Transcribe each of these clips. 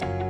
Bye.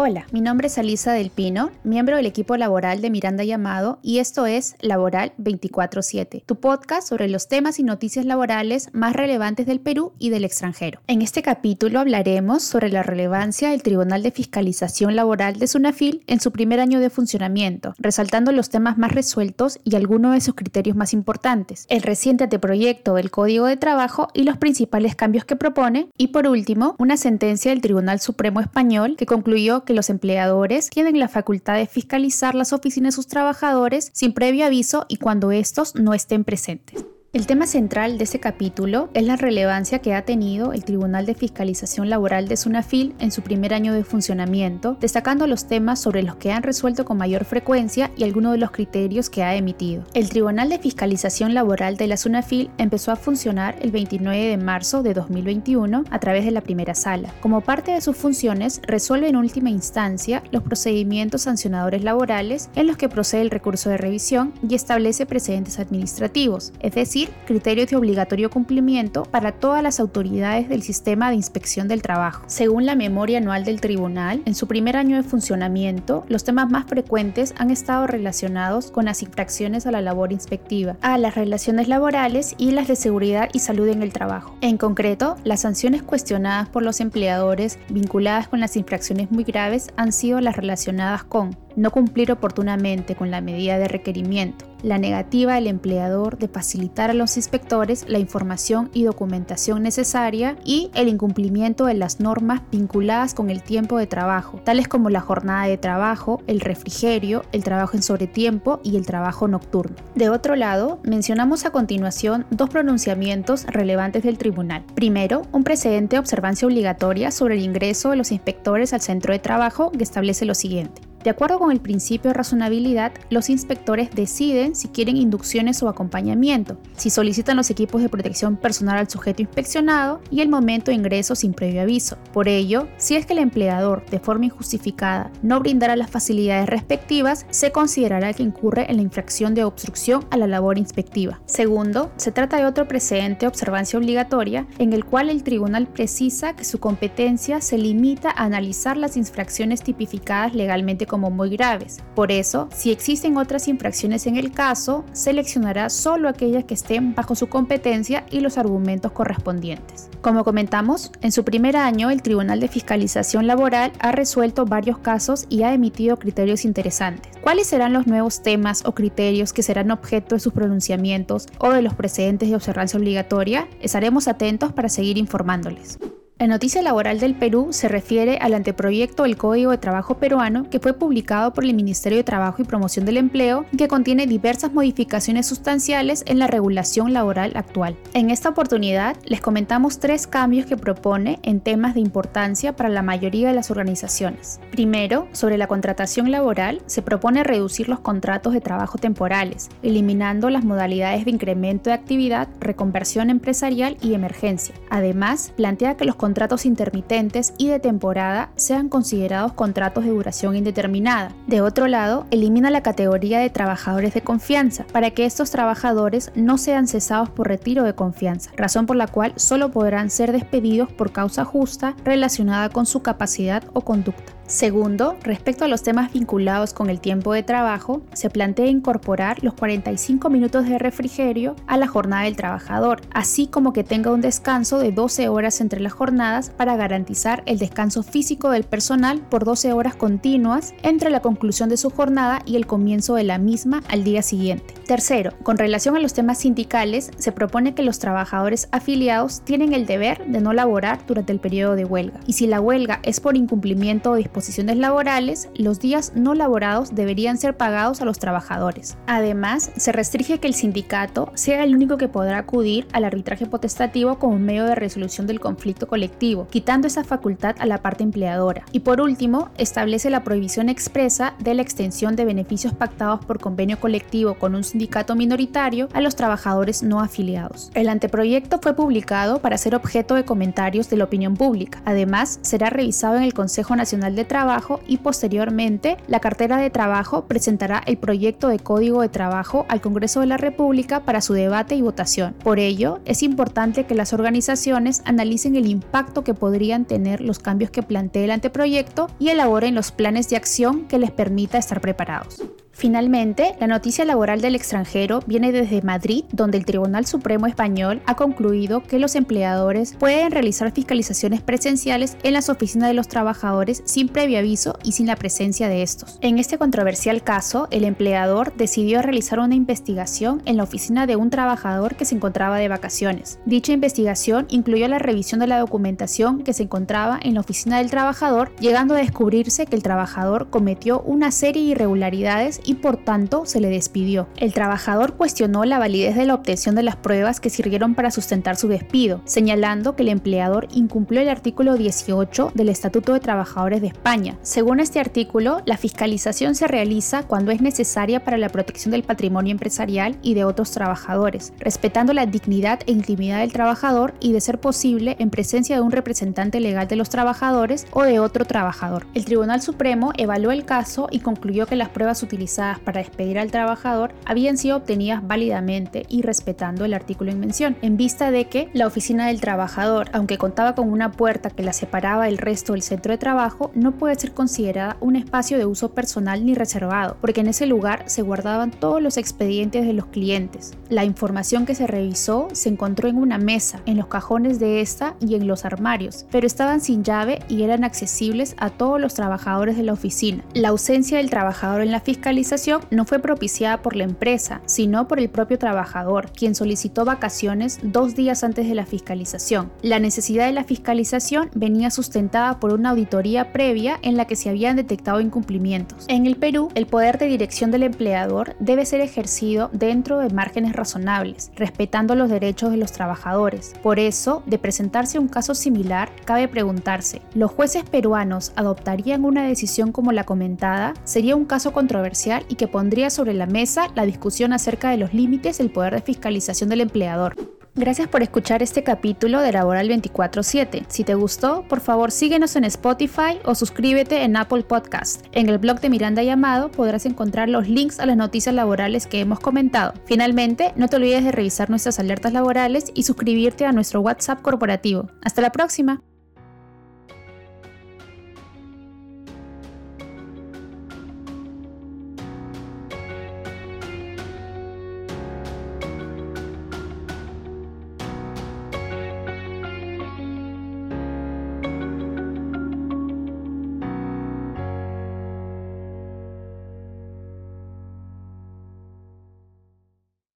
Hola, mi nombre es Alisa del Pino, miembro del equipo laboral de Miranda Llamado y esto es Laboral 24/7, tu podcast sobre los temas y noticias laborales más relevantes del Perú y del extranjero. En este capítulo hablaremos sobre la relevancia del Tribunal de Fiscalización Laboral de Sunafil en su primer año de funcionamiento, resaltando los temas más resueltos y algunos de sus criterios más importantes, el reciente anteproyecto del Código de Trabajo y los principales cambios que propone, y por último, una sentencia del Tribunal Supremo Español que concluyó que los empleadores tienen la facultad de fiscalizar las oficinas de sus trabajadores sin previo aviso y cuando estos no estén presentes. El tema central de este capítulo es la relevancia que ha tenido el Tribunal de Fiscalización Laboral de Sunafil en su primer año de funcionamiento, destacando los temas sobre los que han resuelto con mayor frecuencia y algunos de los criterios que ha emitido. El Tribunal de Fiscalización Laboral de la Sunafil empezó a funcionar el 29 de marzo de 2021 a través de la primera sala. Como parte de sus funciones, resuelve en última instancia los procedimientos sancionadores laborales en los que procede el recurso de revisión y establece precedentes administrativos, es decir, criterios de obligatorio cumplimiento para todas las autoridades del sistema de inspección del trabajo. Según la memoria anual del tribunal, en su primer año de funcionamiento, los temas más frecuentes han estado relacionados con las infracciones a la labor inspectiva, a las relaciones laborales y las de seguridad y salud en el trabajo. En concreto, las sanciones cuestionadas por los empleadores vinculadas con las infracciones muy graves han sido las relacionadas con no cumplir oportunamente con la medida de requerimiento, la negativa del empleador de facilitar a los inspectores la información y documentación necesaria y el incumplimiento de las normas vinculadas con el tiempo de trabajo, tales como la jornada de trabajo, el refrigerio, el trabajo en sobretiempo y el trabajo nocturno. De otro lado, mencionamos a continuación dos pronunciamientos relevantes del tribunal. Primero, un precedente de observancia obligatoria sobre el ingreso de los inspectores al centro de trabajo que establece lo siguiente. De acuerdo con el principio de razonabilidad, los inspectores deciden si quieren inducciones o acompañamiento, si solicitan los equipos de protección personal al sujeto inspeccionado y el momento de ingreso sin previo aviso. Por ello, si es que el empleador, de forma injustificada, no brindara las facilidades respectivas, se considerará que incurre en la infracción de obstrucción a la labor inspectiva. Segundo, se trata de otro precedente de observancia obligatoria en el cual el tribunal precisa que su competencia se limita a analizar las infracciones tipificadas legalmente muy graves. Por eso, si existen otras infracciones en el caso, seleccionará solo aquellas que estén bajo su competencia y los argumentos correspondientes. Como comentamos, en su primer año el Tribunal de Fiscalización Laboral ha resuelto varios casos y ha emitido criterios interesantes. ¿Cuáles serán los nuevos temas o criterios que serán objeto de sus pronunciamientos o de los precedentes de observancia obligatoria? Estaremos atentos para seguir informándoles. La noticia laboral del Perú se refiere al anteproyecto del Código de Trabajo peruano que fue publicado por el Ministerio de Trabajo y Promoción del Empleo y que contiene diversas modificaciones sustanciales en la regulación laboral actual. En esta oportunidad les comentamos tres cambios que propone en temas de importancia para la mayoría de las organizaciones. Primero, sobre la contratación laboral, se propone reducir los contratos de trabajo temporales, eliminando las modalidades de incremento de actividad, reconversión empresarial y emergencia. Además, plantea que los contratos intermitentes y de temporada sean considerados contratos de duración indeterminada. De otro lado, elimina la categoría de trabajadores de confianza para que estos trabajadores no sean cesados por retiro de confianza, razón por la cual solo podrán ser despedidos por causa justa relacionada con su capacidad o conducta. Segundo, respecto a los temas vinculados con el tiempo de trabajo, se plantea incorporar los 45 minutos de refrigerio a la jornada del trabajador, así como que tenga un descanso de 12 horas entre las jornadas para garantizar el descanso físico del personal por 12 horas continuas entre la conclusión de su jornada y el comienzo de la misma al día siguiente. Tercero, con relación a los temas sindicales, se propone que los trabajadores afiliados tienen el deber de no laborar durante el periodo de huelga, y si la huelga es por incumplimiento o disposiciones laborales, los días no laborados deberían ser pagados a los trabajadores. Además, se restringe que el sindicato sea el único que podrá acudir al arbitraje potestativo como medio de resolución del conflicto colectivo, quitando esa facultad a la parte empleadora. Y por último, establece la prohibición expresa de la extensión de beneficios pactados por convenio colectivo con un sindicato minoritario a los trabajadores no afiliados. El anteproyecto fue publicado para ser objeto de comentarios de la opinión pública. Además, será revisado en el Consejo Nacional de trabajo y posteriormente la cartera de trabajo presentará el proyecto de código de trabajo al Congreso de la República para su debate y votación. Por ello, es importante que las organizaciones analicen el impacto que podrían tener los cambios que plantee el anteproyecto y elaboren los planes de acción que les permita estar preparados. Finalmente, la noticia laboral del extranjero viene desde Madrid, donde el Tribunal Supremo Español ha concluido que los empleadores pueden realizar fiscalizaciones presenciales en las oficinas de los trabajadores sin previo aviso y sin la presencia de estos. En este controversial caso, el empleador decidió realizar una investigación en la oficina de un trabajador que se encontraba de vacaciones. Dicha investigación incluyó la revisión de la documentación que se encontraba en la oficina del trabajador, llegando a descubrirse que el trabajador cometió una serie de irregularidades y por tanto se le despidió. El trabajador cuestionó la validez de la obtención de las pruebas que sirvieron para sustentar su despido, señalando que el empleador incumplió el artículo 18 del Estatuto de Trabajadores de España. Según este artículo, la fiscalización se realiza cuando es necesaria para la protección del patrimonio empresarial y de otros trabajadores, respetando la dignidad e intimidad del trabajador y de ser posible en presencia de un representante legal de los trabajadores o de otro trabajador. El Tribunal Supremo evaluó el caso y concluyó que las pruebas utilizadas para despedir al trabajador habían sido obtenidas válidamente y respetando el artículo en mención, en vista de que la oficina del trabajador, aunque contaba con una puerta que la separaba del resto del centro de trabajo, no puede ser considerada un espacio de uso personal ni reservado, porque en ese lugar se guardaban todos los expedientes de los clientes. La información que se revisó se encontró en una mesa, en los cajones de esta y en los armarios, pero estaban sin llave y eran accesibles a todos los trabajadores de la oficina. La ausencia del trabajador en la fiscalización no fue propiciada por la empresa, sino por el propio trabajador, quien solicitó vacaciones dos días antes de la fiscalización. La necesidad de la fiscalización venía sustentada por una auditoría previa en la que se habían detectado incumplimientos. En el Perú, el poder de dirección del empleador debe ser ejercido dentro de márgenes razonables, respetando los derechos de los trabajadores. Por eso, de presentarse un caso similar, cabe preguntarse, ¿los jueces peruanos adoptarían una decisión como la comentada? ¿Sería un caso controversial y que pondría sobre la mesa la discusión acerca de los límites del poder de fiscalización del empleador. Gracias por escuchar este capítulo de Laboral 24/7. Si te gustó, por favor síguenos en Spotify o suscríbete en Apple Podcast. En el blog de Miranda Llamado podrás encontrar los links a las noticias laborales que hemos comentado. Finalmente, no te olvides de revisar nuestras alertas laborales y suscribirte a nuestro WhatsApp corporativo. Hasta la próxima.